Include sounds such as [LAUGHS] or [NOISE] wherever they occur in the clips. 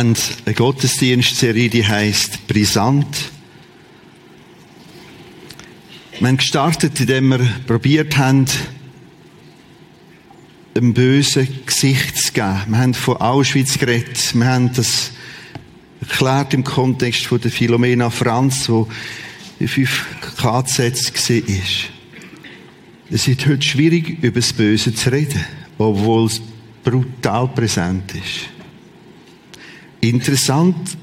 haben eine Gottesdienstserie, die heißt Brisant. Wir haben gestartet, indem wir probiert haben, einem bösen Gesicht zu geben. Wir haben von Auschwitz geredet. Wir haben das erklärt im Kontext von der Philomena Franz, wo in fünf KZs war. Es ist heute schwierig, über das Böse zu reden, obwohl es brutal präsent ist. Interessant,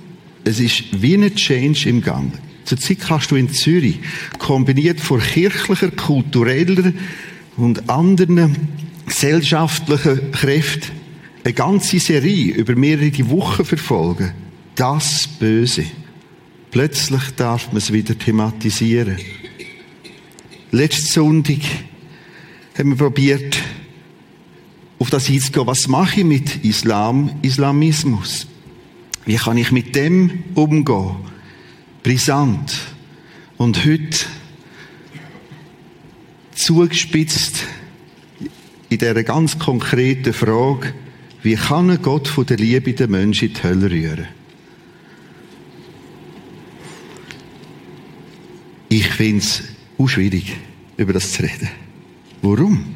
es ist wie ein Change im Gang. Zurzeit kannst du in Zürich, kombiniert von kirchlicher, kultureller und anderen gesellschaftlichen Kräften, eine ganze Serie über mehrere Wochen verfolgen. Das Böse. Plötzlich darf man es wieder thematisieren. Letzten Sonntag haben wir probiert, auf das einzugehen, was mache ich mit Islam, Islamismus? Wie kann ich mit dem umgehen? Brisant. Und heute zugespitzt in dieser ganz konkreten Frage, wie kann ein Gott von der Liebe den Menschen in die Hölle rühren? Ich finde es auch schwierig, über das zu reden. Warum?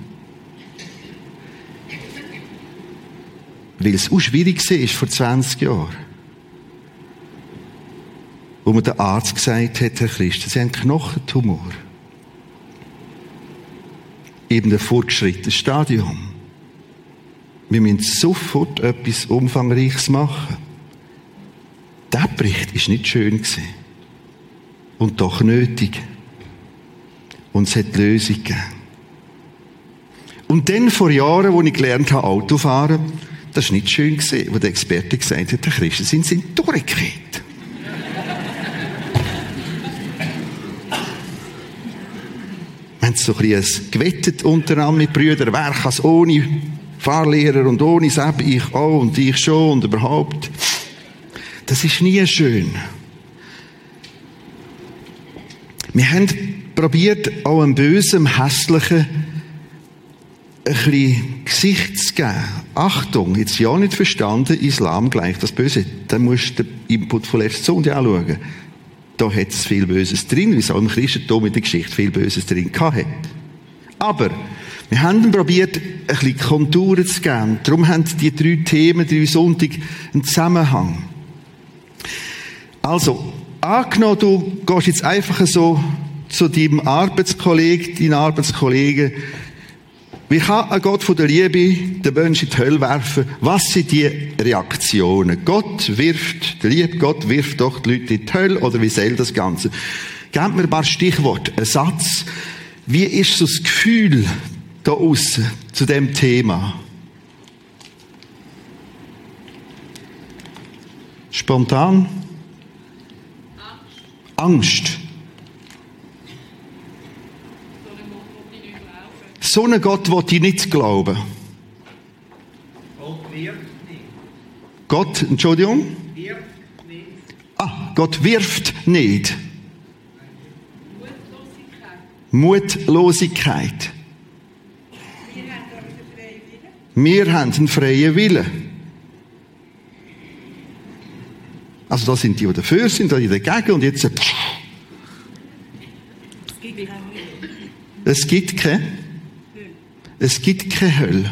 Weil es auch schwierig war vor 20 Jahren. Wo mir der Arzt gesagt hat, Herr Christus, Sie haben Knochentumor. Eben ein fortgeschrittenes Stadium. Wir müssen sofort etwas Umfangreiches machen. Der Bericht ist nicht schön gewesen. Und doch nötig. Und es hat Lösung gegeben. Und dann vor Jahren, wo ich gelernt habe, Autofahren, das war nicht schön gewesen, wo der Experte gesagt hat, der Christen sind, sind durchgekehrt. Wir haben so ein bisschen gewettet untereinander mit Brüdern, wer kann es ohne Fahrlehrer und ohne Sepp, ich auch und ich schon und überhaupt. Das ist nie schön. Wir haben probiert, auch einem bösen, hässlichen ein bisschen Gesicht zu geben. Achtung, jetzt ja nicht verstanden, Islam gleich das Böse. Dann musst du den Input von letzter Sonntag anschauen. Da hat es viel Böses drin, wie es auch im Christentum in der Geschichte viel Böses drin gehabt Aber wir haben probiert, ein bisschen Konturen zu geben. Darum haben die drei Themen, drei Sonntag einen Zusammenhang. Also, angenommen, du gehst jetzt einfach so zu deinem Arbeitskollegen, deinen Arbeitskollegen, wie kann ein Gott von der Liebe den Menschen in die Hölle werfen? Was sind die Reaktionen? Gott wirft, der liebe Gott wirft doch die Leute in die Hölle, oder wie soll das Ganze? Gebt mir ein paar Stichworte, einen Satz. Wie ist so das Gefühl da außen zu dem Thema? Spontan? Angst. Angst. So einen Gott will ich nicht glauben. Gott wirft nicht. Gott, Entschuldigung? Wirft nicht. Ah, Gott wirft nicht. Mutlosigkeit. Mutlosigkeit. Wir haben einen freien Willen. Also da sind die, die dafür sind, die dagegen und jetzt... Es gibt keine. Es gibt keine Hölle.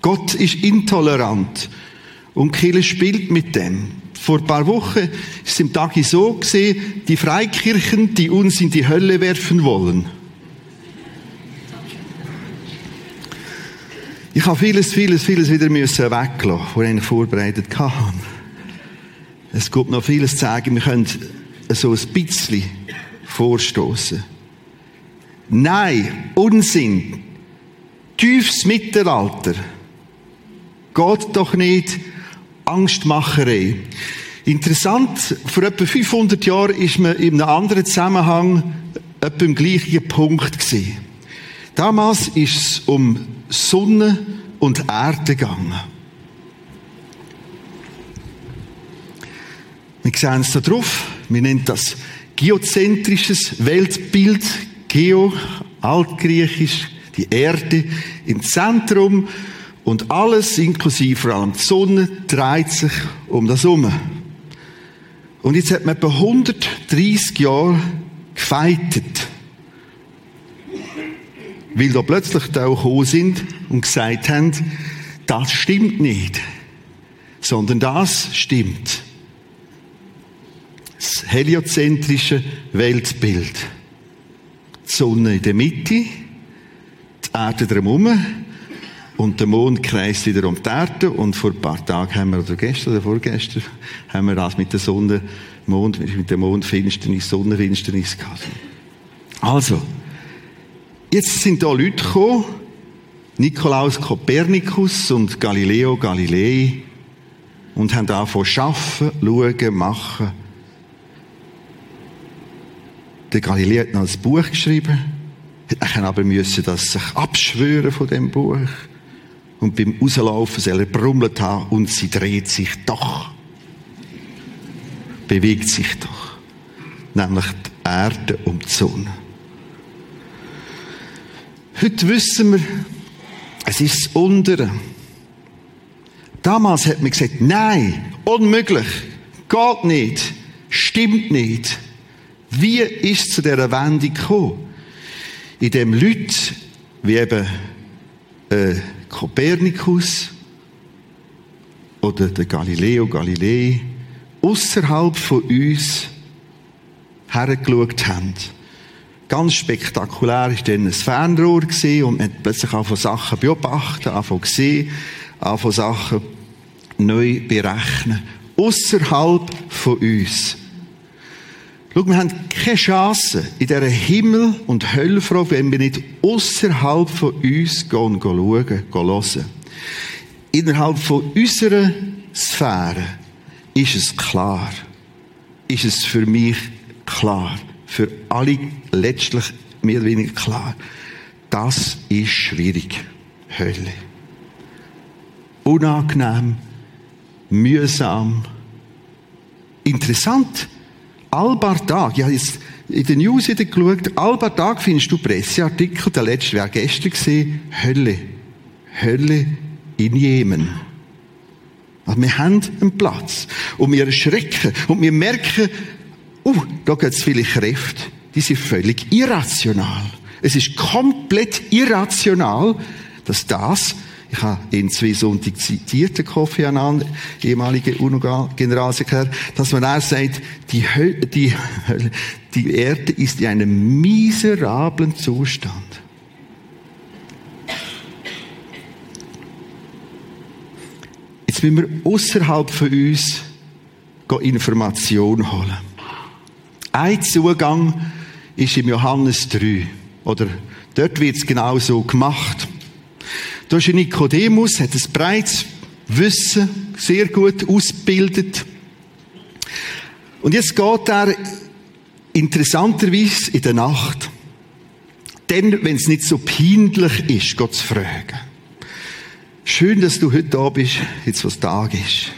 Gott ist intolerant. Und Kille spielt mit dem. Vor ein paar Wochen ist es im Tag so gesehen, die Freikirchen, die uns in die Hölle werfen wollen. Ich habe vieles, vieles, vieles wieder müssen was ich vorbereitet hatte. Es gibt noch vieles zu sagen. Wir können so ein bisschen vorstoßen. Nein, Unsinn. Tiefes Mittelalter. Geht doch nicht. Angstmacherei. Interessant, vor etwa 500 Jahren ist man in einem anderen Zusammenhang etwa im gleichen Punkt gewesen. Damals ist es um Sonne und Erde gegangen. Wir sehen es da drauf. Wir nennen das geozentrisches Weltbild, Geo, altgriechisch, die Erde im Zentrum Und alles, inklusive vor allem die Sonne, dreht sich um das herum. Und jetzt hat man etwa 130 Jahre gefeitet. Weil da plötzlich da auch gekommen sind und gesagt haben, das stimmt nicht. Sondern das stimmt. Das heliozentrische Weltbild. Die Sonne in der Mitte, die Erde drumherum und der Mond kreist wieder um die Erde und vor ein paar Tagen haben wir, oder gestern oder vorgestern, haben wir das mit der Sonne, Mond, mit der Mondfinsternis, Sonnenfinsternis gehabt. Also, jetzt sind da Leute gekommen, Nikolaus Kopernikus und Galileo Galilei, und haben angefangen zu arbeiten, schauen, machen. Der Galilei hat noch ein Buch geschrieben, hat aber müssen das sich abschwören von dem Buch und beim Rauslaufen soll er brummelt haben und sie dreht sich doch. Bewegt sich doch. Nämlich die Erde um die Sonne. Heute wissen wir, es ist das Untere. Damals hat man gesagt, nein, unmöglich, geht nicht, stimmt nicht. Wie ist es zu dieser Wendung gekommen? In dem Leute, wie eben äh, Kopernikus oder der Galileo Galilei außerhalb von uns hergeschaut haben. Ganz spektakulär war dann ein Fernrohr und man hat plötzlich von Sachen beobachten, von sehen, von Sachen neu berechnen. Außerhalb von uns. Schau, wir haben keine Chance in dieser Himmel- und Höllfrage, wenn wir nicht außerhalb von uns gehen, gehen schauen, gehen hören. Innerhalb von unserer Sphäre ist es klar. Ist es für mich klar. Für alle letztlich mehr oder weniger klar. Das ist schwierig. Hölle. Unangenehm. Mühsam. Interessant Albar ich habe jetzt in den News wieder geschaut, Albar Tag findest du Presseartikel, der letzte wäre gestern gesehen, Hölle. Hölle in Jemen. Also wir haben einen Platz. Und wir erschrecken. Und wir merken, uh, da gibt es viele Kräfte, die sind völlig irrational. Es ist komplett irrational, dass das ich habe in zwei Sonntag zitiert, den Kofi Annan, ehemaliger UNO-Generalsekretär, dass man auch sagt, die, Hölle, die, die Erde ist in einem miserablen Zustand. Jetzt müssen wir außerhalb von uns Informationen holen. Ein Zugang ist im Johannes 3. Oder dort wird es genau so gemacht. Da ist Nikodemus, hat ein breites Wissen, sehr gut ausgebildet. Und jetzt geht er interessanterweise in der Nacht, dann, wenn es nicht so peinlich ist, Gott zu fragen. Schön, dass du heute da bist, jetzt was Tag ist.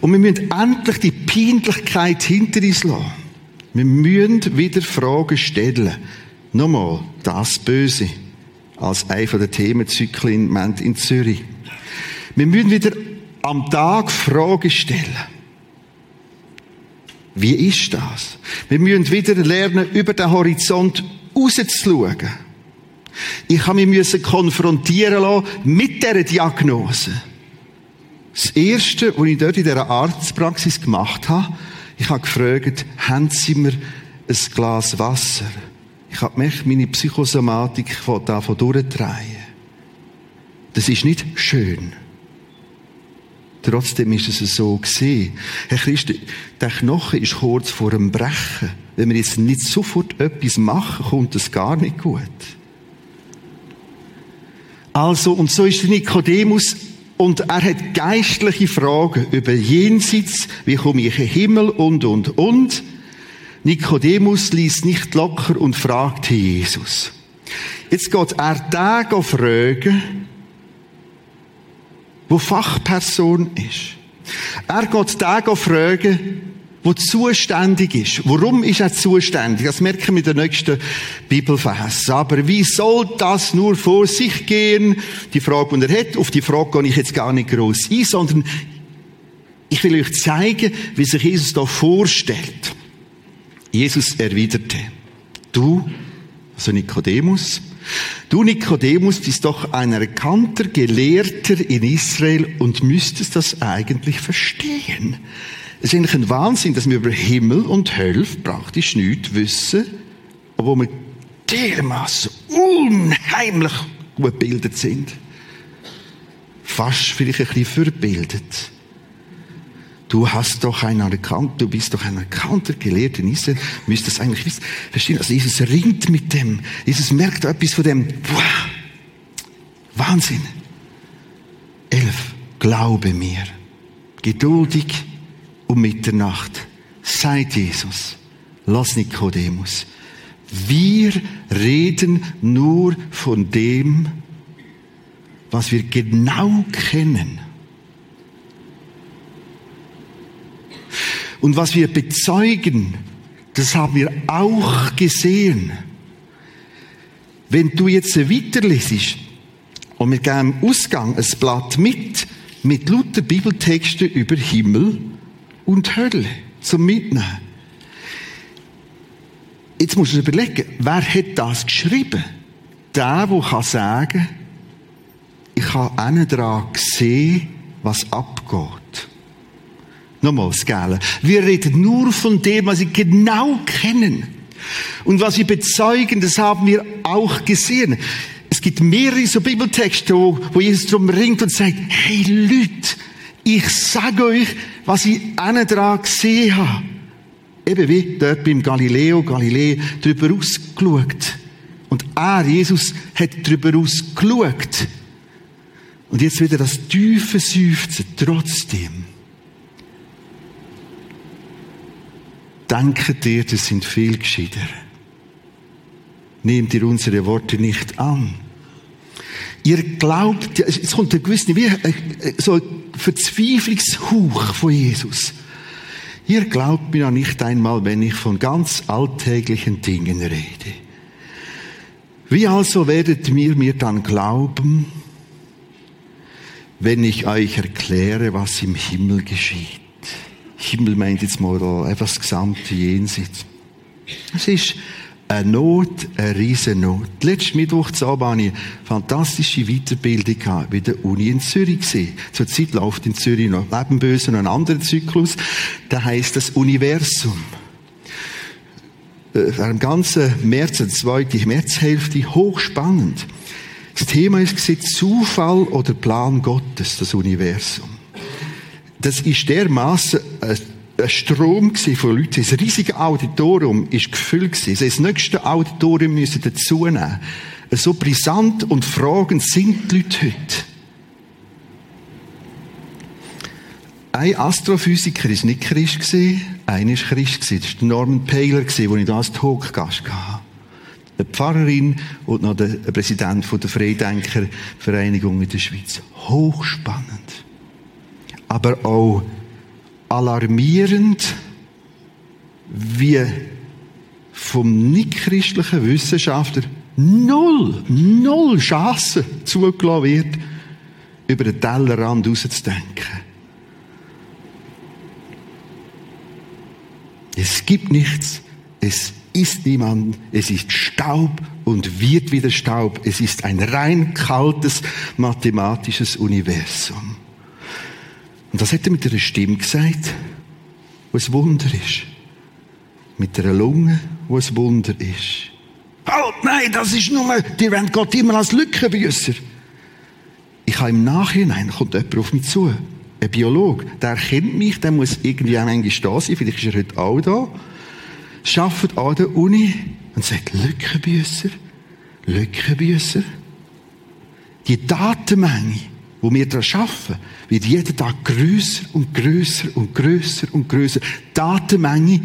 Und wir müssen endlich die Peinlichkeit hinter uns lassen. Wir müssen wieder Fragen stellen. Nochmal, das Böse als einer der Themenzyklen in Zürich. Wir müssen wieder am Tag Fragen stellen. Wie ist das? Wir müssen wieder lernen, über den Horizont rauszuschauen. Ich habe mich konfrontieren lassen mit dieser Diagnose. Das Erste, was ich dort in dieser Arztpraxis gemacht habe, ich habe gefragt, haben Sie mir ein Glas Wasser? Ich habe mich meine Psychosomatik davon durchdrehen. Das ist nicht schön. Trotzdem ist es so gesehen. Herr Christ, der Knochen ist kurz vor dem Brechen. Wenn wir jetzt nicht sofort etwas machen, kommt es gar nicht gut. Also, und so ist der Nikodemus, und er hat geistliche Fragen über Jenseits, wie komme ich in den Himmel und, und, und. Nikodemus ließ nicht locker und fragte Jesus. Jetzt geht er da fragen, wo Fachperson ist. Er geht da fragen, wo zuständig ist. Warum ist er zuständig? Das merken wir in der nächsten Bibelvers. Aber wie soll das nur vor sich gehen? Die Frage, die er hat, auf die Frage gehe ich jetzt gar nicht groß ein, sondern ich will euch zeigen, wie sich Jesus da vorstellt. Jesus erwiderte, du, also Nikodemus, du Nikodemus bist doch ein erkannter Gelehrter in Israel und müsstest das eigentlich verstehen. Es ist eigentlich ein Wahnsinn, dass wir über Himmel und Hölle praktisch nichts wissen, wo wir dermaßen unheimlich gut gebildet sind. Fast vielleicht ein bisschen verbildet. Du hast doch einen erkannt, du bist doch ein erkannter Gelehrter in Israel, das eigentlich wissen. Verstehen? Also Jesus ringt mit dem. Jesus merkt etwas von dem. Wow. Wahnsinn. Elf. Glaube mir. Geduldig um Mitternacht. Seid Jesus. Lass Nikodemus. Wir reden nur von dem, was wir genau kennen. Und was wir bezeugen, das haben wir auch gesehen. Wenn du jetzt weiterlesest und mit einem Ausgang ein Blatt mit, mit lauter Bibeltexten über Himmel und Hölle zum Mitnehmen. Jetzt musst du dir überlegen, wer hat das geschrieben? Der, der kann sagen, ich habe einen daran gesehen, was abgeht. Nochmals, gell? Wir reden nur von dem, was wir genau kennen. Und was wir bezeugen, das haben wir auch gesehen. Es gibt mehrere so Bibeltexte, wo, wo Jesus drum ringt und sagt, hey Leute, ich sage euch, was ich einen dran gesehen habe. Eben wie dort beim Galileo, Galilei, drüber ausgeschaut. Und er, Jesus, hat drüber ausgeschaut. Und jetzt wieder das tiefe Seufzen trotzdem. Denkt ihr, das sind viel gescheiter. Nehmt ihr unsere Worte nicht an. Ihr glaubt, es kommt ein gewisser, wie äh, so ein Verzweiflungshauch von Jesus. Ihr glaubt mir ja nicht einmal, wenn ich von ganz alltäglichen Dingen rede. Wie also werdet ihr mir dann glauben, wenn ich euch erkläre, was im Himmel geschieht? Himmel meint jetzt mal einfach das gesamte Jenseits. Es ist eine Not, eine riesen Not. Letzten Mittwoch zu ich eine fantastische Weiterbildung bei der Uni in Zürich gesehen. Zurzeit läuft in Zürich noch neben Bösen ein anderer Zyklus. Der heißt das Universum. Äh, Im ganzen März, die zweite Märzhälfte, hochspannend. Das Thema ist Zufall oder Plan Gottes, das Universum das ist dermaßen ein Strom von Leuten. Das riesige Auditorium ist gefüllt gewesen. Das nächste Auditorium müssen dazu nehmen. So brisant und fragend sind die Leute heute. Ein Astrophysiker ist nicht Christ einer ist Christ. Das war Norman Paler wo ich da als Talkgast hatte. Eine Pfarrerin und noch der Präsident der Freidenkervereinigung in der Schweiz. Hochspannend aber auch alarmierend, wie vom nichtchristlichen Wissenschaftler null, null Chance zugelassen wird, über den Tellerrand rauszudenken. Es gibt nichts, es ist niemand, es ist Staub und wird wieder Staub. Es ist ein rein kaltes mathematisches Universum. Und das hat er mit einer Stimme gesagt, wo ein Wunder ist. Mit einer Lunge, wo ein Wunder ist. Halt, nein, das ist nur, die wollen Gott immer als Lückenbüsser. Ich habe im Nachhinein, kommt jemand auf mich zu, ein Biologe, der kennt mich, der muss irgendwie auch manchmal da sein, vielleicht ist er heute auch da, arbeitet an der Uni und sagt, Lückenbüsser, Lückenbüsser. Die Datenmenge, wo wir daran arbeiten, wird jeden Tag größer und größer und größer und größer. Datenmenge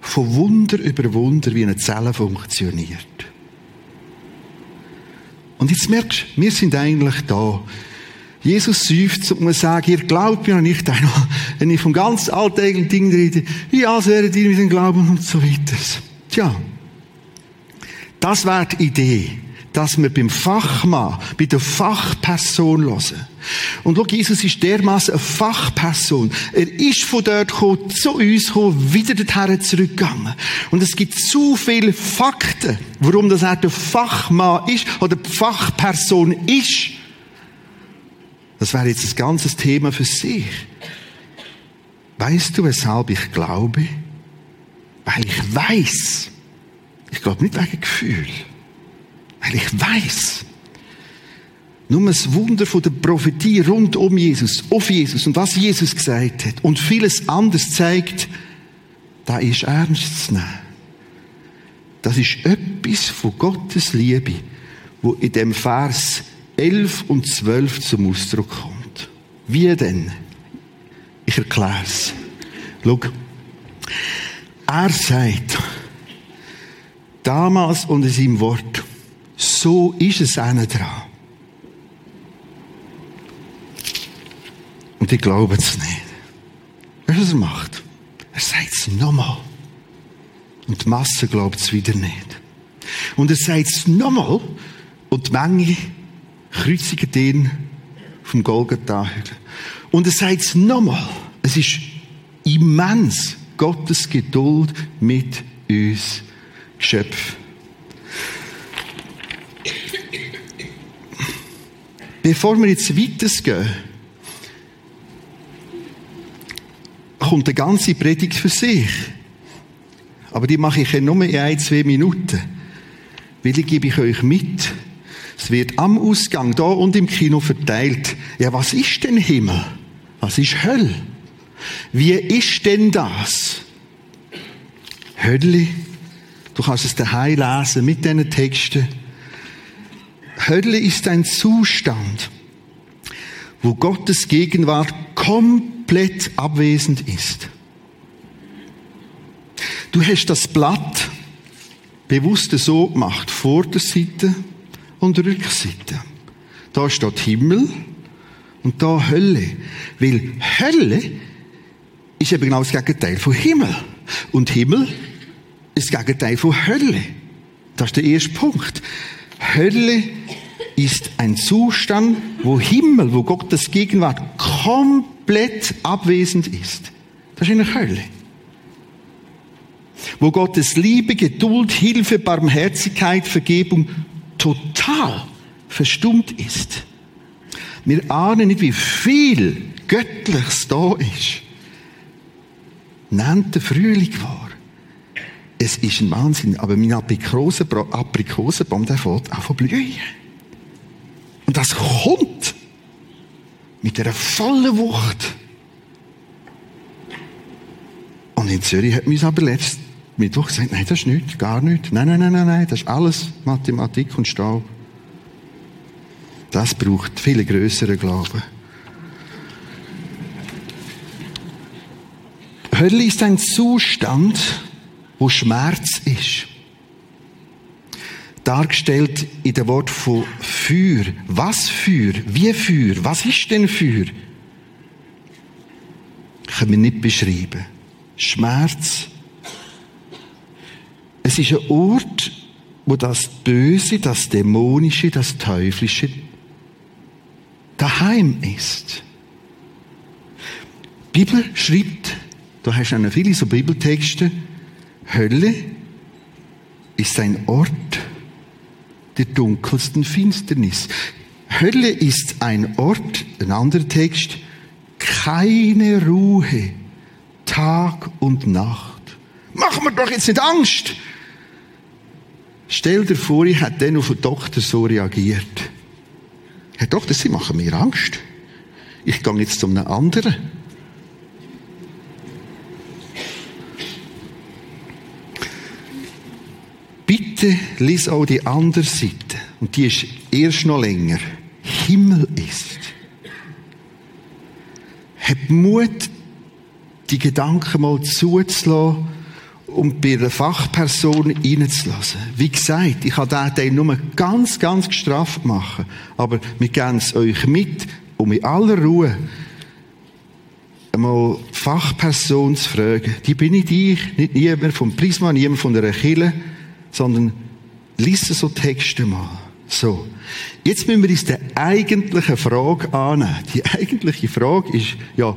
von Wunder über Wunder, wie eine Zelle funktioniert. Und jetzt merkst du, wir sind eigentlich da Jesus seufzt und muss sagen, ihr glaubt mir nicht [LAUGHS] einmal, wenn ich von ganz alltäglichen Dingen rede, wie als wäret ihr mit dem Glauben und so weiter. Tja, das wäre die Idee, dass wir beim Fachmann, bei der Fachperson hören. Und schau, Jesus ist dermaßen eine Fachperson. Er ist von dort gekommen, zu uns gekommen, wieder dorthin zurückgegangen. Und es gibt zu viele Fakten, warum das er der Fachmann ist oder die Fachperson ist. Das wäre jetzt ein ganzes Thema für sich. Weißt du, weshalb ich glaube? Weil ich weiß. Ich glaube nicht wegen Gefühl. Weil ich weiß. Nur das Wunder der Prophetie rund um Jesus, auf Jesus und was Jesus gesagt hat und vieles anderes zeigt, da ist ernst zu nehmen. Das ist etwas von Gottes Liebe, wo in dem Vers 11 und 12 zum Ausdruck kommt. Wie denn? Ich erkläre es. Schau. Er sagt, damals unter seinem Wort, so ist es einer dran. Und die glauben es nicht. Weißt du, was er macht? Er sagt es nochmal. Und die Masse glaubt es wieder nicht. Und er sagt es nochmal. Und die Menge kreuzigen ihn vom Golgatha-Hügel. Und er sagt es nochmal. Es ist immens Gottes Geduld mit uns Geschöpf. Bevor wir jetzt weitergehen, kommt eine ganze Predigt für sich. Aber die mache ich ja nur in ein, zwei Minuten. Weil die gebe ich euch mit. Es wird am Ausgang, da und im Kino verteilt. Ja, was ist denn Himmel? Was ist Hölle? Wie ist denn das? Hölle, du kannst es daheim lesen mit diesen Texten. Hölle ist ein Zustand, wo Gottes Gegenwart komplett abwesend ist. Du hast das Blatt bewusst so gemacht, Vorderseite und Rückseite. Da steht Himmel und da Hölle. Weil Hölle ist eben genau das Gegenteil von Himmel. Und Himmel ist das Gegenteil von Hölle. Das ist der erste Punkt. Hölle ist ein Zustand, wo Himmel, wo Gottes Gegenwart komplett abwesend ist. Das ist eine Hölle. Wo Gottes Liebe, Geduld, Hilfe, Barmherzigkeit, Vergebung total verstummt ist. Wir ahnen nicht, wie viel Göttliches da ist. Nennt der Frühling wahr. Es ist ein Wahnsinn, aber mein Aprikosenbaum, der fängt auch von blühen. Und das kommt mit einer vollen Wucht. Und in Zürich hat mir aber letztes Mittwoch gesagt, nein, das ist nichts, gar nichts. Nein, nein, nein, nein, nein, das ist alles Mathematik und Staub. Das braucht viel größeren Glauben. Hölle ist ein Zustand, wo Schmerz ist. Dargestellt in dem Wort von Feuer. Was Feuer? Wie Feuer? Was ist denn Feuer? Können wir nicht beschreiben. Schmerz. Es ist ein Ort, wo das Böse, das Dämonische, das Teuflische daheim ist. Die Bibel schreibt, da hast du viele so Bibeltexte, Hölle ist ein Ort der dunkelsten Finsternis. Hölle ist ein Ort, ein anderer Text, keine Ruhe, Tag und Nacht. Mach mir doch jetzt nicht Angst! Stell dir vor, ich hätte dann auf den Doktor so reagiert. Herr Doktor, Sie machen mir Angst. Ich gehe jetzt zu einem anderen. Bitte lies auch die andere Seite. Und die ist erst noch länger. Himmel ist. Hab Mut, die Gedanken mal zuzulassen und bei einer Fachperson reinzulassen. Wie gesagt, ich habe diesen Teil nur ganz, ganz gestraft machen. Aber wir geben es euch mit. um in aller Ruhe einmal Fachperson zu fragen, die bin ich dich, nicht niemand vom Prisma, niemand von der Kille, sondern lies so Texte mal. So. Jetzt müssen wir uns der eigentlichen Frage annehmen. Die eigentliche Frage ist, ja,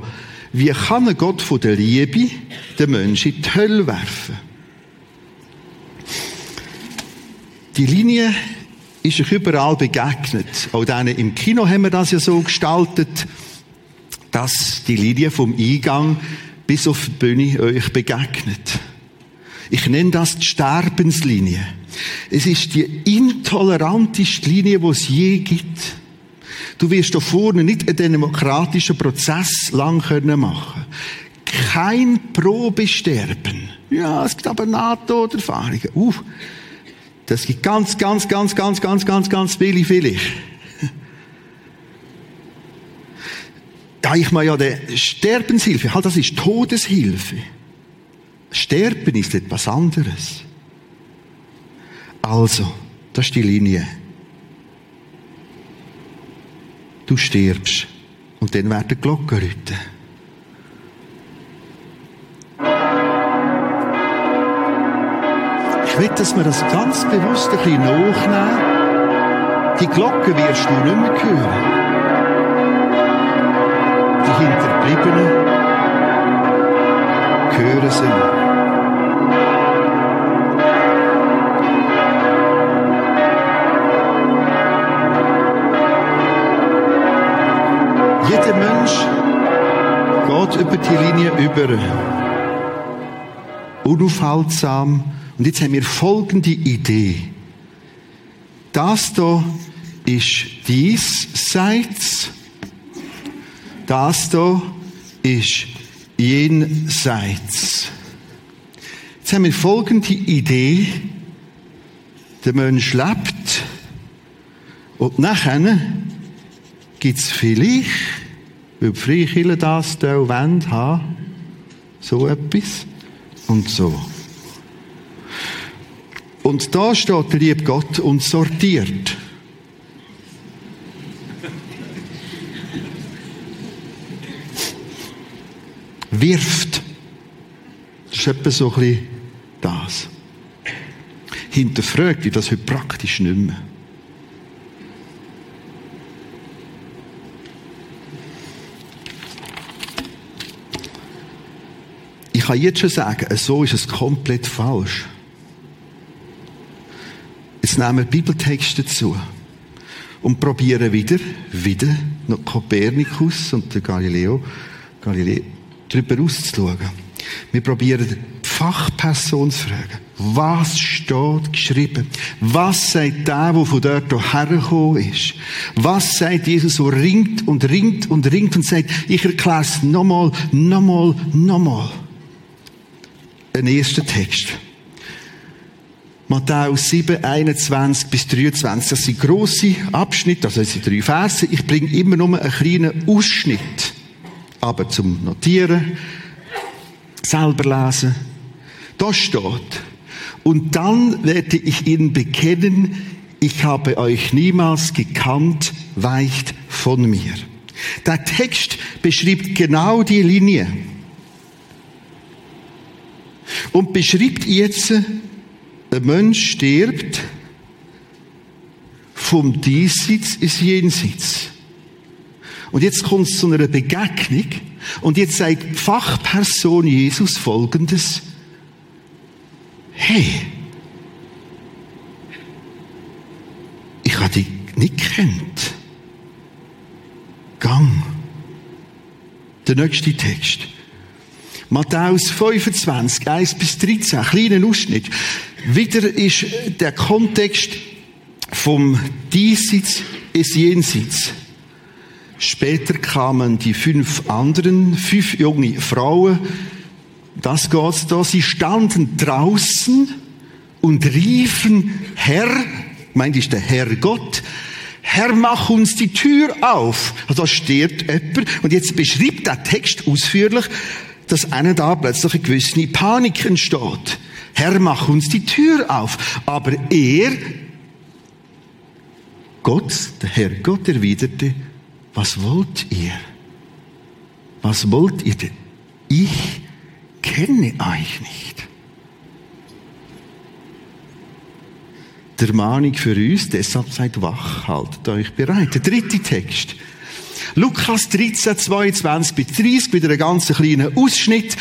wie kann ein Gott von der Liebe den Menschen in die Hölle werfen? Die Linie ist euch überall begegnet. Auch denen im Kino haben wir das ja so gestaltet, dass die Linie vom Eingang bis auf die Bühne euch begegnet. Ich nenne das die Sterbenslinie. Es ist die intoleranteste Linie, die es je gibt. Du wirst da vorne nicht einen demokratischen Prozess lang können machen. Kein Probesterben. Ja, es gibt aber NATO-Erfahrungen. Uh, das gibt ganz, ganz, ganz, ganz, ganz, ganz, ganz viele, viele. [LAUGHS] Da ich mal ja der Sterbenshilfe, halt, das ist Todeshilfe. Sterben ist etwas anderes. Also, das ist die Linie. Du stirbst und dann werden die Glocken läuten. Ich will, dass wir das ganz bewusst ein bisschen nachnehmen. Die Glocken wirst du nicht mehr hören. Die Hinterbliebenen hören sie. Jeder Mensch geht über die Linie über. Unaufhaltsam. Und jetzt haben wir folgende Idee. Das hier ist diesseits. Das hier ist jenseits. Jetzt haben wir folgende Idee. Der Mensch lebt und nachher gibt es vielleicht weil die Freikirche das da wollen haben. So etwas. Und so. Und da steht der liebe Gott und sortiert. Wirft. Das ist etwa so ein bisschen das. Hinterfragt, wie das heute praktisch nicht mehr. kann jetzt schon sagen, so ist es komplett falsch. Jetzt nehmen wir Bibeltexte dazu und probieren wieder, wieder noch Kopernikus und der Galileo darüber auszuschauen. Wir probieren die Fachperson zu fragen. Was steht geschrieben? Was sagt der, der von dort hergekommen ist? Was sagt Jesus, so ringt und ringt und ringt und sagt, ich erkläre es nochmal, nochmal, nochmal ein erster Text. Matthäus 7, 21 bis 23. Das sind grosse Abschnitte, also das sind drei Verse. Ich bringe immer nur einen kleinen Ausschnitt. Aber zum Notieren, selber lesen. Da steht, und dann werde ich ihnen bekennen, ich habe euch niemals gekannt, weicht von mir. Der Text beschreibt genau die Linie und beschreibt jetzt, ein Mensch stirbt vom Diesseits ins Jenseits. Und jetzt kommt es zu einer Begegnung und jetzt sagt die Fachperson Jesus Folgendes. Hey, ich habe dich nicht kennt. Gang. Der nächste Text. Matthäus 25, 1 bis 13, kleinen Ausschnitt. Wieder ist der Kontext vom Diesseits ins Jenseits. Später kamen die fünf anderen, fünf junge Frauen. Das geht da. Sie standen draußen und riefen, Herr, meint ist der Herr Gott, Herr, mach uns die Tür auf. Also da steht jemand und jetzt beschreibt der Text ausführlich, dass einer da plötzlich eine gewisse Panik entsteht. Herr, mach uns die Tür auf. Aber er, Gott, der Herr Gott erwiderte, was wollt ihr? Was wollt ihr denn? Ich kenne euch nicht. Der Mahnung für uns, deshalb seid wach, haltet euch bereit. Der dritte Text. Lukas 13, 22 bis 30, wieder ein ganz kleiner Ausschnitt.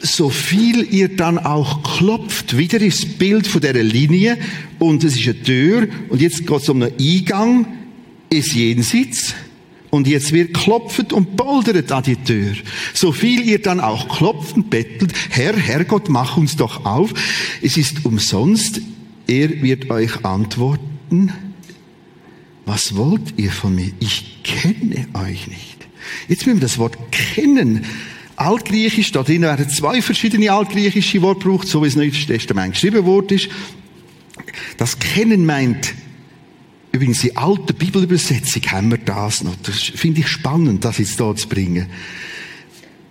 So viel ihr dann auch klopft, wieder ist Bild von dieser Linie, und es ist eine Tür, und jetzt geht es um einen Eingang ins Jenseits, und jetzt wird klopft und poldert an die Tür. So viel ihr dann auch klopft und bettelt, Herr, Herrgott, mach uns doch auf. Es ist umsonst, er wird euch antworten, was wollt ihr von mir? Ich kenne euch nicht. Jetzt müssen wir das Wort kennen. Altgriechisch, da drin werden zwei verschiedene altgriechische Worte gebraucht, so wie es Neues Testament geschrieben worden ist. Das Kennen meint, übrigens die alte Bibelübersetzung haben wir das noch. Das finde ich spannend, das jetzt hier zu bringen.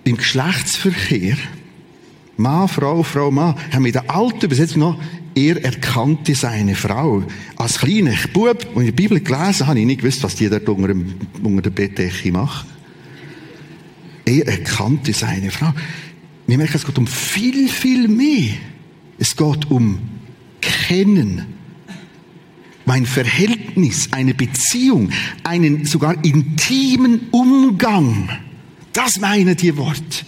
Im Geschlechtsverkehr, Mann, Frau, Frau, Mann, haben wir in der alten Übersetzung noch er erkannte seine Frau. Als kleiner Bub, als ich die Bibel gelesen habe, ich nicht gewusst, was die dort unter, dem, unter der Bettdecke macht. Er erkannte seine Frau. Wir merken, es geht um viel, viel mehr. Es geht um Kennen. Mein Verhältnis, eine Beziehung, einen sogar intimen Umgang. Das meinen die Worte.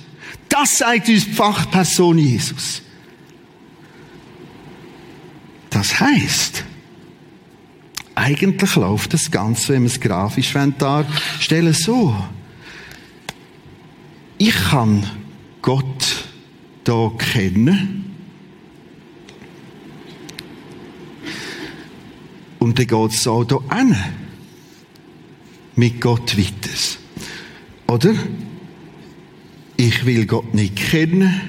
Das sagt uns die Fachperson Jesus. Das heißt, eigentlich läuft das Ganze, wenn wir es grafisch darstellen, so. Ich kann Gott da kennen. Und dann geht es so da hin. Mit Gott weiter. Oder? Ich will Gott nicht kennen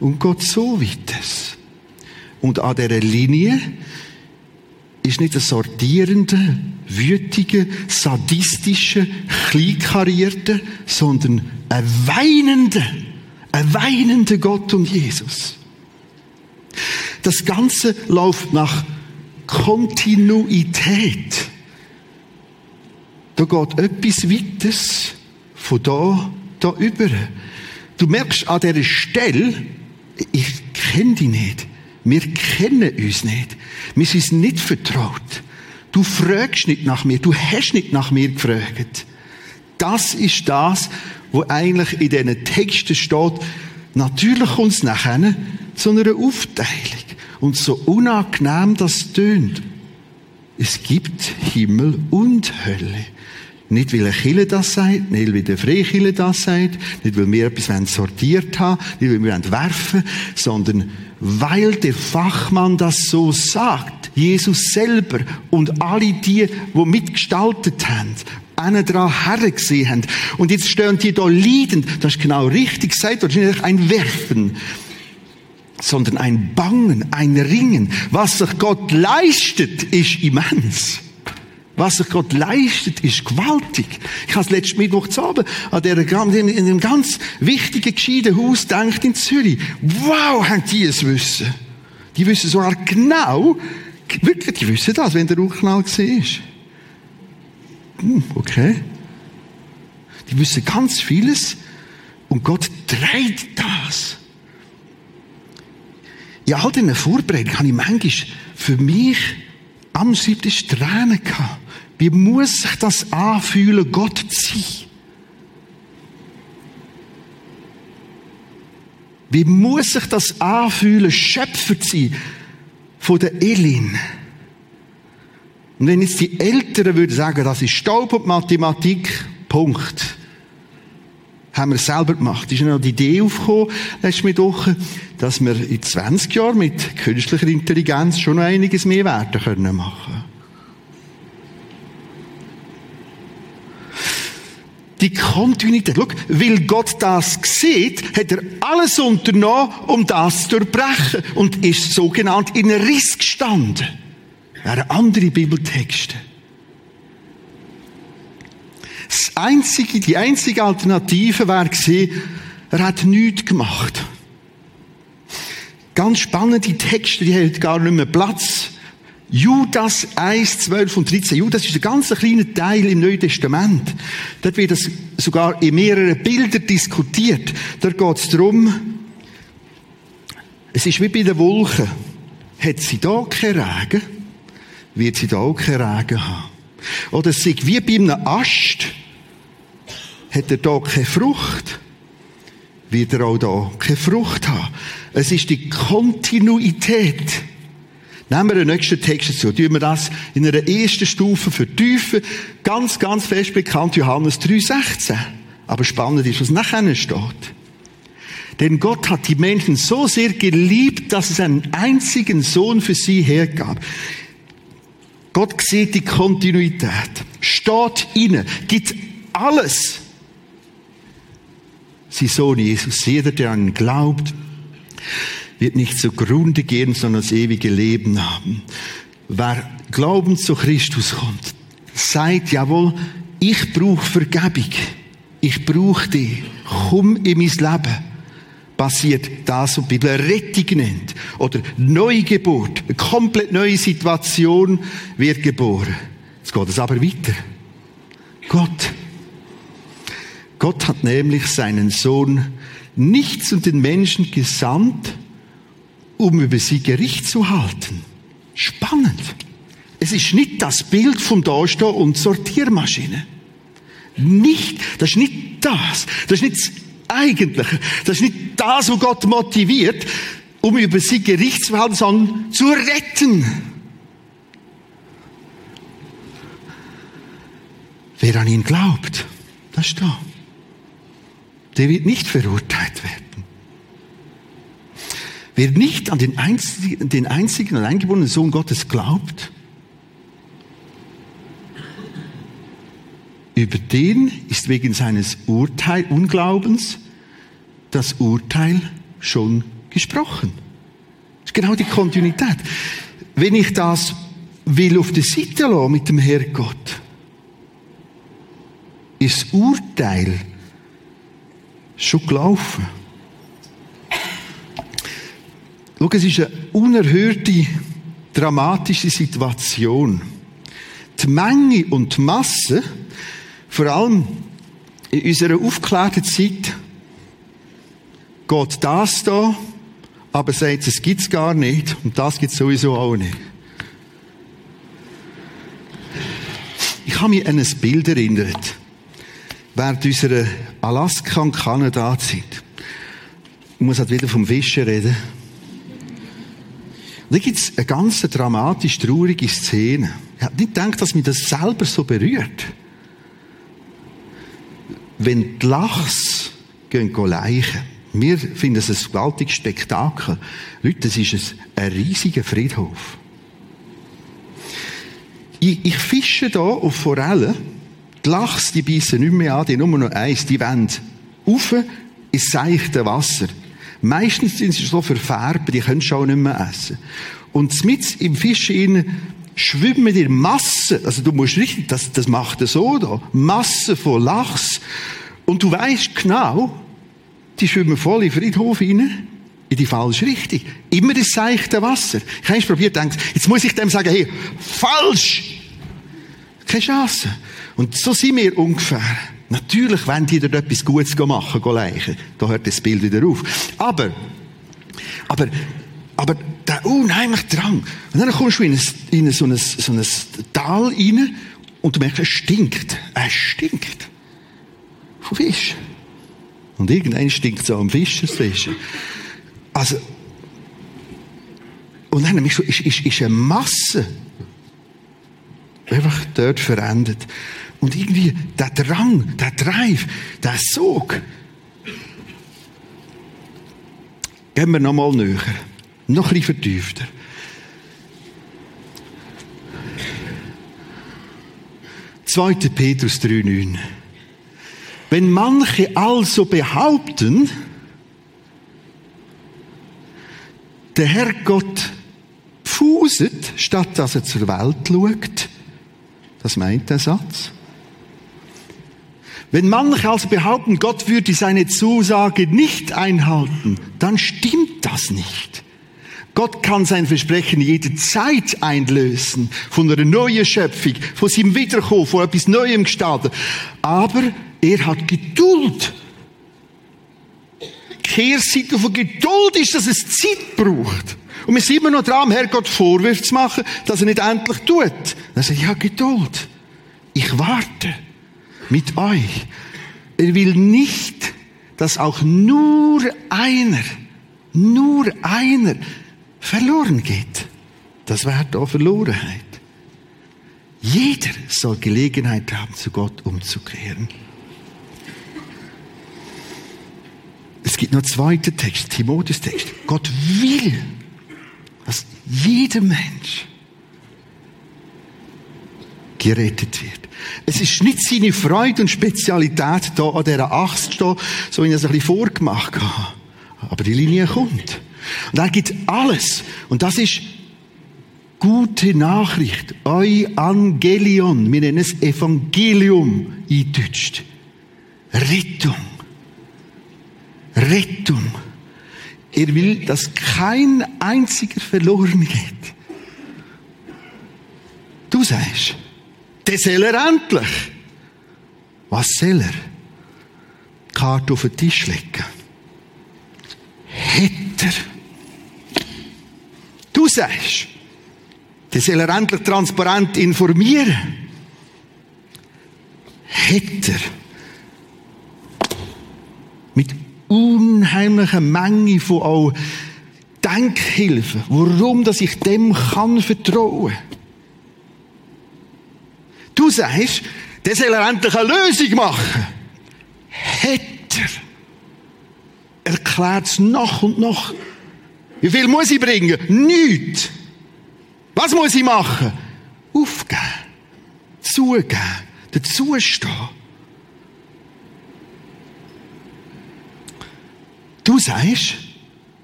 und Gott so weiter. Und an dieser Linie ist nicht ein sortierender, wütiger, sadistischer, kleinkarierter, sondern ein weinender, ein weinender Gott und Jesus. Das Ganze läuft nach Kontinuität. Da geht etwas Weites von da, da über. Du merkst an dieser Stelle, ich kenne die nicht. Wir kennen uns nicht. Wir sind nicht vertraut. Du fragst nicht nach mir. Du hast nicht nach mir gefragt. Das ist das, wo eigentlich in diesen Texten steht. Natürlich kommt es nachher zu einer Aufteilung. Und so unangenehm das tönt. Es gibt Himmel und Hölle. Nicht, weil eine Kille das sagt, nicht, weil der Freikille das sagt, nicht, weil wir etwas sortiert haben, nicht, weil wir werfen sondern weil der Fachmann das so sagt. Jesus selber und alle die, die mitgestaltet haben, einen daran hergesehen haben. Und jetzt stehen die da leidend. Das ist genau richtig gesagt. Nicht ein Werfen, sondern ein Bangen, ein Ringen. Was sich Gott leistet, ist immens. Was sich Gott leistet, ist gewaltig. Ich habe es letzten Mittwoch zu Abend an der, in einem ganz wichtigen, gescheiten Haus gedacht in Zürich. Wow, haben die es wissen. Die wissen sogar genau, wirklich, die wissen das, wenn der Urknall war. Hm, okay. Die wissen ganz vieles und Gott trägt das. In all diesen Vorbereitungen habe ich manchmal für mich am Schreibtisch Tränen gehabt. Wie muss sich das anfühlen, Gott zu sein? Wie muss sich das anfühlen, Schöpfer zu sein von der Elin? Und wenn jetzt die Eltern würden sagen, das ist Staub und Mathematik, Punkt. Haben wir selber gemacht. Ist noch die Idee aufgekommen, letzte Woche, dass wir in 20 Jahren mit künstlicher Intelligenz schon noch einiges mehr werden können machen. die Kontinuität. Schau, weil Gott das sieht, hat er alles unternommen, um das zu durchbrechen und ist sogenannt in Riss gestanden. Wären andere Bibeltexte. Das einzige, die einzige Alternative wäre gewesen, er hat nichts gemacht. Ganz spannende Texte, die haben gar nicht mehr Platz Judas 1, 12 und 13. Judas ist ein ganz kleiner Teil im Neuen Testament. Dort wird es sogar in mehreren Bildern diskutiert. Da geht es darum, es ist wie bei den Wolken. Hat sie da keinen Regen, wird sie da auch keinen Regen haben. Oder es ist wie bei einem Ast, hat er da keine Frucht, wird er auch da keine Frucht haben. Es ist die Kontinuität. Nehmen wir den nächsten Text dazu. Tun wir das in einer ersten Stufe vertiefen. Ganz, ganz fest bekannt, Johannes 3,16. Aber spannend ist, was nachher steht. Denn Gott hat die Menschen so sehr geliebt, dass es einen einzigen Sohn für sie hergab. Gott sieht die Kontinuität, steht inne, gibt alles. Sein Sohn Jesus, jeder, der an ihn glaubt, wird nicht zugrunde gehen, sondern das ewige Leben haben. Wer glaubend zu Christus kommt, sagt, jawohl, ich brauche Vergebung. Ich brauche dich. Komm in mein Leben passiert das, was die Bibel Rettung nennt. Oder Neugeburt. Eine komplett neue Situation wird geboren. Jetzt geht es aber weiter. Gott. Gott hat nämlich seinen Sohn nicht zu den Menschen gesandt, um über sie Gericht zu halten. Spannend. Es ist nicht das Bild vom Dastehen und Sortiermaschine. Nicht, das ist nicht das. Das ist nicht das Eigentliche. Das ist nicht das, was Gott motiviert, um über sie Gericht zu halten, sondern zu retten. Wer an ihn glaubt, das ist da. Der wird nicht verurteilt werden. Wer nicht an den einzigen, den einzigen und eingeborenen Sohn Gottes glaubt, über den ist wegen seines Urteil, Unglaubens das Urteil schon gesprochen. Das ist genau die Kontinuität. Wenn ich das will auf der Seite lassen mit dem Herrgott, ist Urteil schon gelaufen. Schau, es ist eine unerhörte, dramatische Situation. Die Menge und die Masse, vor allem in unserer aufgeklärten Zeit, geht das da, aber sagt, es gibt's gar nicht und das gibt's sowieso auch nicht. Ich habe mich an ein Bild erinnert, während unserer Alaska- und Kanada-Zeit. Ich muss halt wieder vom Fischen reden. Und da gibt es eine ganz dramatisch traurige Szene. Ich habe nicht gedacht, dass mich das selber so berührt. Wenn die Lachs gehen leichen, wir finden es ein gewaltiges Spektakel. Leute, das ist ein, riesiger Friedhof. Ich, ich fische hier auf Forellen. Die Lachs, die beißen nicht mehr an, die nur noch eins, die wollen rauf ins seichte Wasser. Meistens sind sie so verfärbt, die können schon nicht mehr essen. Und mit im Fisch schwimmen die Massen, also du musst richtig, das, das macht er so da, Massen von Lachs. Und du weißt genau, die schwimmen voll in den Friedhof rein, in die falsche Richtung. Immer das seichte Wasser. Ich habe probiert, denkt, jetzt muss ich dem sagen, hey, falsch! Keine Chance. Und so sind wir ungefähr. Natürlich wenn die dort etwas Gutes machen, leichen. Da hört das Bild wieder auf. Aber, aber, aber der unheimliche Drang. Und dann kommst du in, ein, in so, ein, so ein Tal rein und du merkst, es stinkt. Es stinkt. Von Fisch. Und irgendein stinkt so am Fischerfisch. Also, und dann ist, ist, ist eine Masse einfach dort verändert. Und irgendwie der Drang, der Drive, der Sog. Gehen wir nochmal näher. Noch bisschen vertiefter. Zweite Petrus 3,9. Wenn manche also behaupten, der Herrgott pfuset, statt dass er zur Welt schaut, das meint der Satz. Wenn manche also behaupten, Gott würde seine Zusage nicht einhalten, dann stimmt das nicht. Gott kann sein Versprechen jederzeit einlösen. Von einer neuen Schöpfung, von seinem Wiederkommen, von etwas Neuem gestalten. Aber er hat Geduld. Kehrseite von Geduld ist, dass es Zeit braucht. Und wir sind immer noch dran, Herr Gott Vorwürfe zu machen, dass er nicht endlich tut. Dann sagt ja, Geduld. Ich warte mit euch. Er will nicht, dass auch nur einer, nur einer verloren geht. Das wäre da Verlorenheit. Jeder soll Gelegenheit haben, zu Gott umzukehren. Es gibt noch einen zweiten Text, Timotheus Text. Gott will, dass jeder Mensch gerettet wird. Es ist nicht seine Freude und Spezialität, da an dieser Acht zu stehen, so wie ich es ein bisschen vorgemacht habe. Aber die Linie kommt. Und er gibt alles. Und das ist gute Nachricht. Evangelion. Wir nennen es Evangelium eingedeutscht. Rettung. Rettung. Er will, dass kein einziger verloren geht. Du sagst, der soll er endlich. Was soll er? Die Karte auf den Tisch legen. Hätte er. Du sagst, der soll er endlich transparent informieren. Hätte er. Mit unheimlicher Menge von auch Denkhilfen, warum dass ich dem kann vertrauen. Du sagst, der soll er endlich eine Lösung machen. Hätte er. Erklärt es nach und nach. Wie viel muss ich bringen? Nichts. Was muss ich machen? Aufgeben. Zugeben. Dazustehen. Du sagst,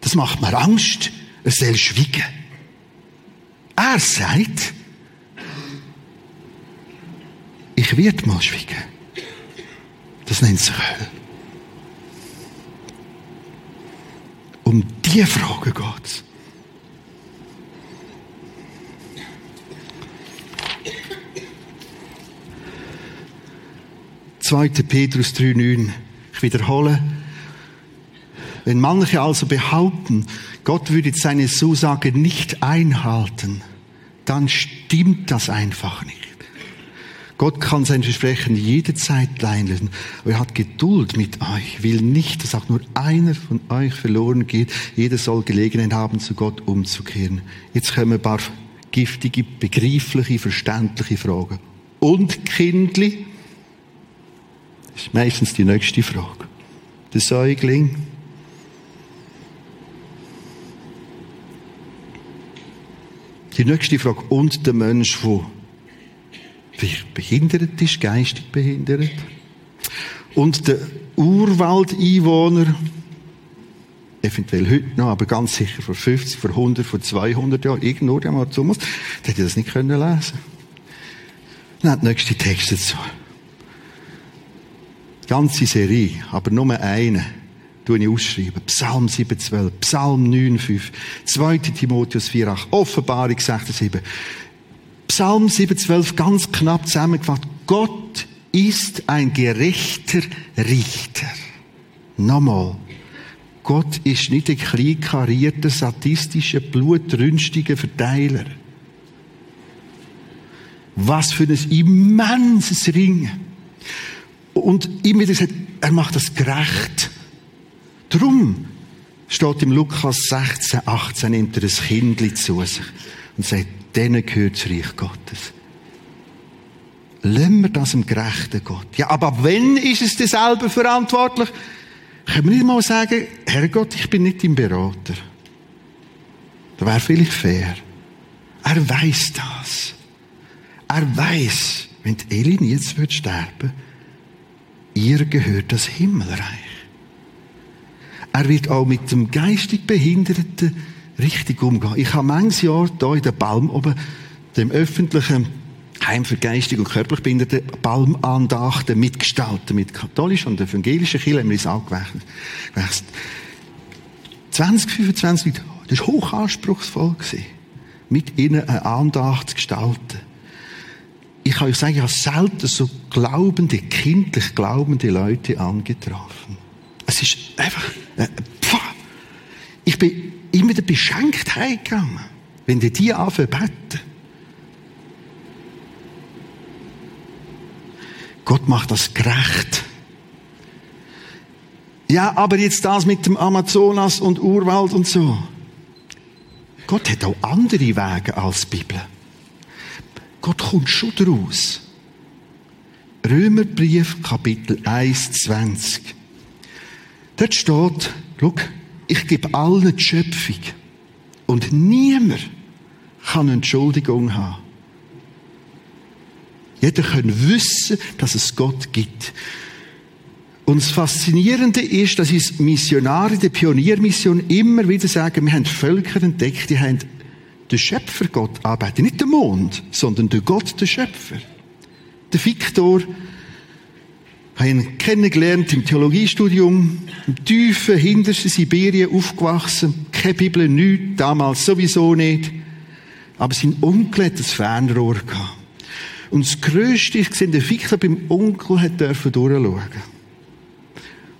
das macht mir Angst, er soll schweigen. Er sagt, ich werde mal schweigen. Das nennt sich Hölle. Um diese Frage geht es. Petrus 3,9. Ich wiederhole. Wenn manche also behaupten, Gott würde seine Zusage nicht einhalten, dann stimmt das einfach nicht. Gott kann sein Versprechen jederzeit einlösen. Aber er hat Geduld mit euch, will nicht, dass auch nur einer von euch verloren geht. Jeder soll Gelegenheit haben, zu Gott umzukehren. Jetzt kommen ein paar giftige, begreifliche, verständliche Fragen. Und Kindli? Das ist meistens die nächste Frage. Der Säugling? Die nächste Frage. Und der Mensch, der vielleicht behindert ist, geistig behindert. Und der Urwaldeinwohner, eventuell heute noch, aber ganz sicher vor 50, vor 100, vor 200 Jahren, irgendwo der mal zu muss, der hätte das nicht können lesen. Dann der nächste Text dazu. Die ganze Serie, aber nur eine, tue ich ausschreiben. Psalm 7,12, Psalm 9,5, 2. Timotheus 4,8, Offenbarung 6,7. Psalm 7,12 ganz knapp zusammengefasst. Gott ist ein gerechter Richter. Nochmal. Gott ist nicht ein kleinkarierter, sadistischer, blutrünstiger Verteiler. Was für ein immenses Ringen. Und immer wieder gesagt, er macht das gerecht. Drum steht im Lukas 16, 18, nimmt er ein Kind zu sich und sagt, denen gehört das Reich Gottes. Lassen wir das im gerechten Gott. Ja, aber wenn ist es dir selber verantwortlich? Können wir nicht mal sagen, Herr Gott, ich bin nicht dein Berater. Das wäre vielleicht fair. Er weiß das. Er weiß, wenn Elin jetzt wird sterben, ihr gehört das Himmelreich. Er wird auch mit dem geistig Behinderten richtig umgehen. Ich habe manches Jahr hier in der Balm oben, dem öffentlichen Heim für geistig und körperlich behinderte Balmandachten mitgestaltet. Mit katholischen und evangelischen Kirchen haben wir uns angewechselt. 20, 25 Leute. Das war hochanspruchsvoll. Mit ihnen eine Andacht zu gestalten. Ich kann euch sagen, ich habe selten so glaubende, kindlich glaubende Leute angetroffen. Es ist einfach, äh. Ich bin immer wieder beschenkt heimgegangen, wenn die die anfangen beten. Gott macht das gerecht. Ja, aber jetzt das mit dem Amazonas und Urwald und so. Gott hat auch andere Wege als die Bibel. Gott kommt schon daraus. Römerbrief, Kapitel 1, 20. Dort steht, schau, ich gebe allen die Schöpfung. Und niemand kann Entschuldigung haben. Jeder kann wissen, dass es Gott gibt. Und das Faszinierende ist, dass uns Missionare der Pioniermission immer wieder sagen, wir haben Völker entdeckt, die haben den Schöpfer Gott arbeiten. Nicht der Mond, sondern der Gott, der Schöpfer. Der Viktor, habe ihn kennengelernt im Theologiestudium, im tiefen, hintersten Sibirien aufgewachsen, keine Bibel, nichts, damals sowieso nicht. Aber sein Onkel hat ein Fernrohr gehabt. Und das Größte ist, gesehen, der Viktor beim Onkel hat dürfen durchschauen.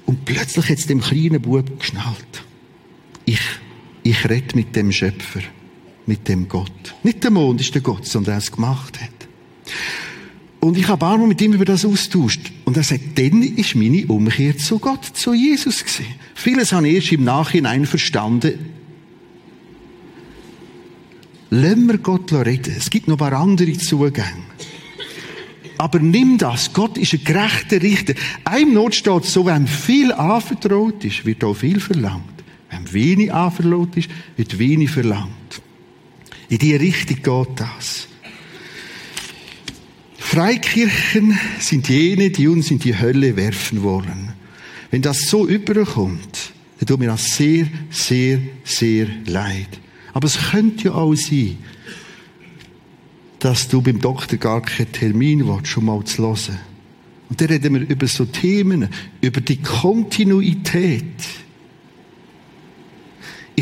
Und plötzlich hat es dem kleinen Bub geschnallt. Ich, ich rede mit dem Schöpfer, mit dem Gott. Nicht der Mond ist der Gott, sondern er es gemacht hat. Und ich habe einmal mit ihm über das austauscht. Und er sagt, dann ist meine Umkehr zu Gott, zu Jesus gewesen. Vieles habe ich erst im Nachhinein verstanden. Lassen wir Gott reden. Es gibt noch ein paar andere Zugänge. Aber nimm das. Gott ist ein gerechter Richter. Einem Not steht so, wenn viel anvertraut ist, wird auch viel verlangt. Wenn wenig anvertraut ist, wird wenig verlangt. In die Richtung geht das. Freikirchen sind jene, die uns in die Hölle werfen wollen. Wenn das so überkommt, dann tut mir das sehr, sehr, sehr leid. Aber es könnte ja auch sein, dass du beim Doktor gar keinen Termin willst, schon mal zu hören. Und dann reden wir über so Themen, über die Kontinuität.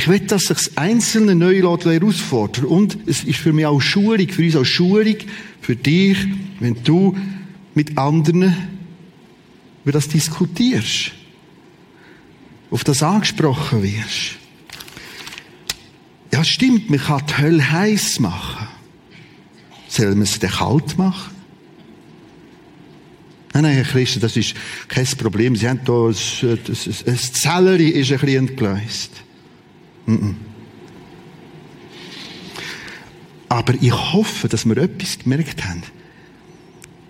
Ich will, dass sich das einzelne neue herausfordern. Und es ist für mich auch Schulung, für uns auch Schulung, für dich, wenn du mit anderen über das diskutierst. Auf das angesprochen wirst. Ja, stimmt, man kann die Hölle heiß machen. Sollen wir es denn kalt machen? Nein, nein, Herr Christen, das ist kein Problem. Sie haben da, ein, ein, Zelleri ist ein bisschen entgleist. Aber ich hoffe, dass wir etwas gemerkt haben.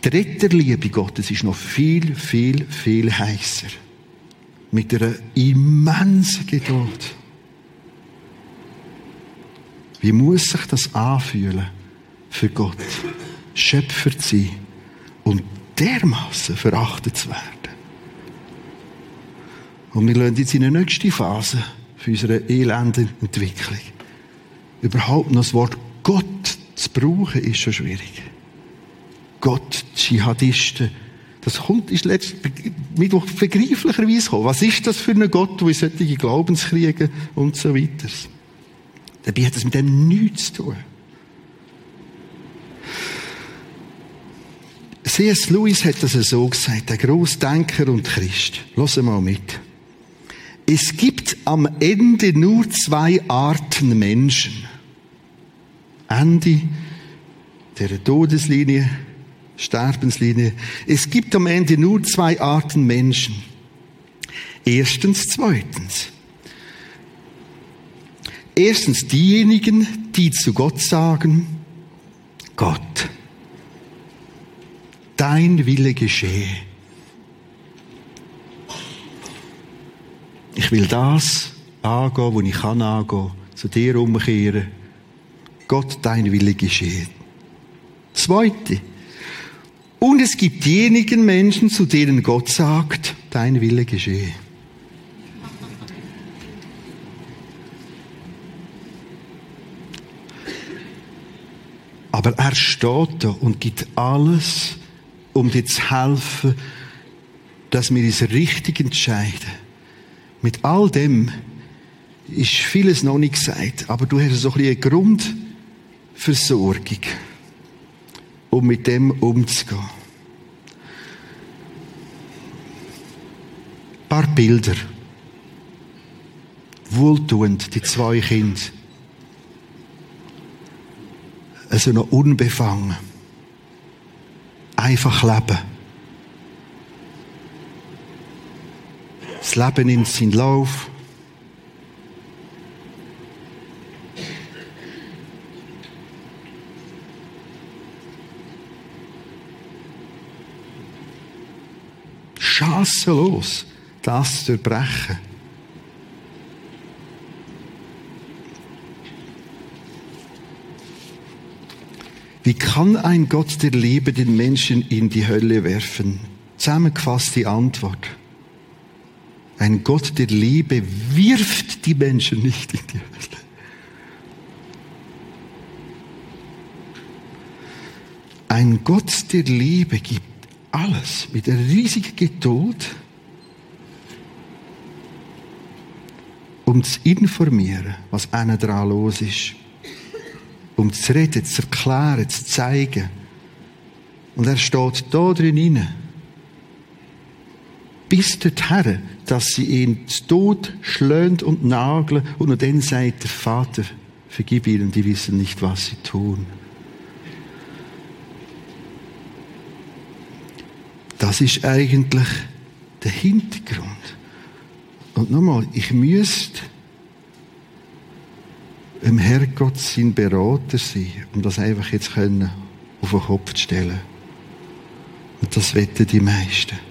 Die Retterliebe Gottes ist noch viel, viel, viel heißer. Mit einer immensen Geduld. Wie muss sich das anfühlen? für Gott Schöpfer zu sein und dermaßen verachtet zu werden. Und wir lernen jetzt in die nächste Phase für unsere elenden Entwicklung. Überhaupt noch das Wort Gott zu brauchen, ist schon schwierig. Gott, Dschihadisten, das kommt, ist letztlich Mittwoch begreiflicherweise gekommen. Was ist das für ein Gott, der in solche Glaubenskriege und so weiter? Dabei hat es mit dem nichts zu tun. C.S. Lewis hat das so gesagt, der Großdenker und Christ. Lass mal mit. Es gibt am Ende nur zwei Arten Menschen. Ende der Todeslinie, Sterbenslinie. Es gibt am Ende nur zwei Arten Menschen. Erstens, zweitens. Erstens diejenigen, die zu Gott sagen, Gott dein Wille geschehe. Ich will das angehen, wo ich kann angehen, zu dir umkehren. Gott, dein Wille geschehe. Zweite. Und es gibt diejenigen Menschen, zu denen Gott sagt, dein Wille geschehe. Aber er steht da und gibt alles, um dir zu helfen, dass wir uns richtig entscheiden. Mit all dem ist vieles noch nicht gesagt, aber du hast so ein bisschen eine Grundversorgung, um mit dem umzugehen. Ein paar Bilder. Wohltuend, die zwei Kinder. Also noch unbefangen. Einfach leben. Das Leben nimmt seinen Lauf. chancenlos, das zu durchbrechen. Wie kann ein Gott der Liebe den Menschen in die Hölle werfen? Zusammengefasst die Antwort. Ein Gott der Liebe wirft die Menschen nicht in die Hölle. Ein Gott der Liebe gibt alles mit einer riesigen Geduld, um zu informieren, was einer dran los ist. Um zu reden, zu erklären, zu zeigen. Und er steht da drin inne. Bis dorthin, dass sie ihn zu Tod schlönt und nageln und nur dann sagt der Vater, vergib ihnen, die wissen nicht, was sie tun. Das ist eigentlich der Hintergrund. Und nochmal, ich müsste im Herrgott sein Berater sein, um das einfach jetzt auf den Kopf zu stellen. Und das wetten die meisten.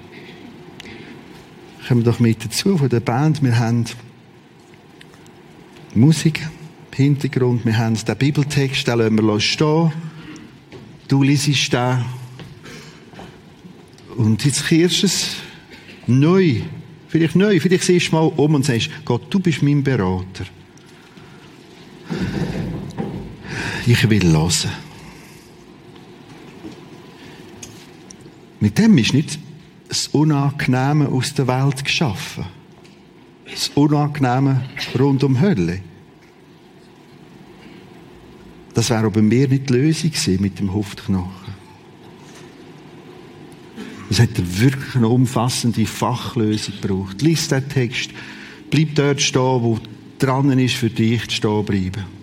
Kommen doch mit dazu von der Band. Wir haben Musik im Hintergrund, wir haben den Bibeltext, den lassen wir stehen. Du liest den und jetzt kehrst du es neu, vielleicht neu, vielleicht siehst du mal um und sagst, Gott, du bist mein Berater. Ich will hören. Mit dem ist nicht das Unangenehme aus der Welt geschaffen. Das Unangenehme rund um Hölle. Das wäre aber mir nicht die Lösung gewesen mit dem Huftknochen. Es hat wirklich eine umfassende Fachlösung gebraucht. Lies den Text, bleib dort stehen, wo dran ist, für dich zu stehen bleiben.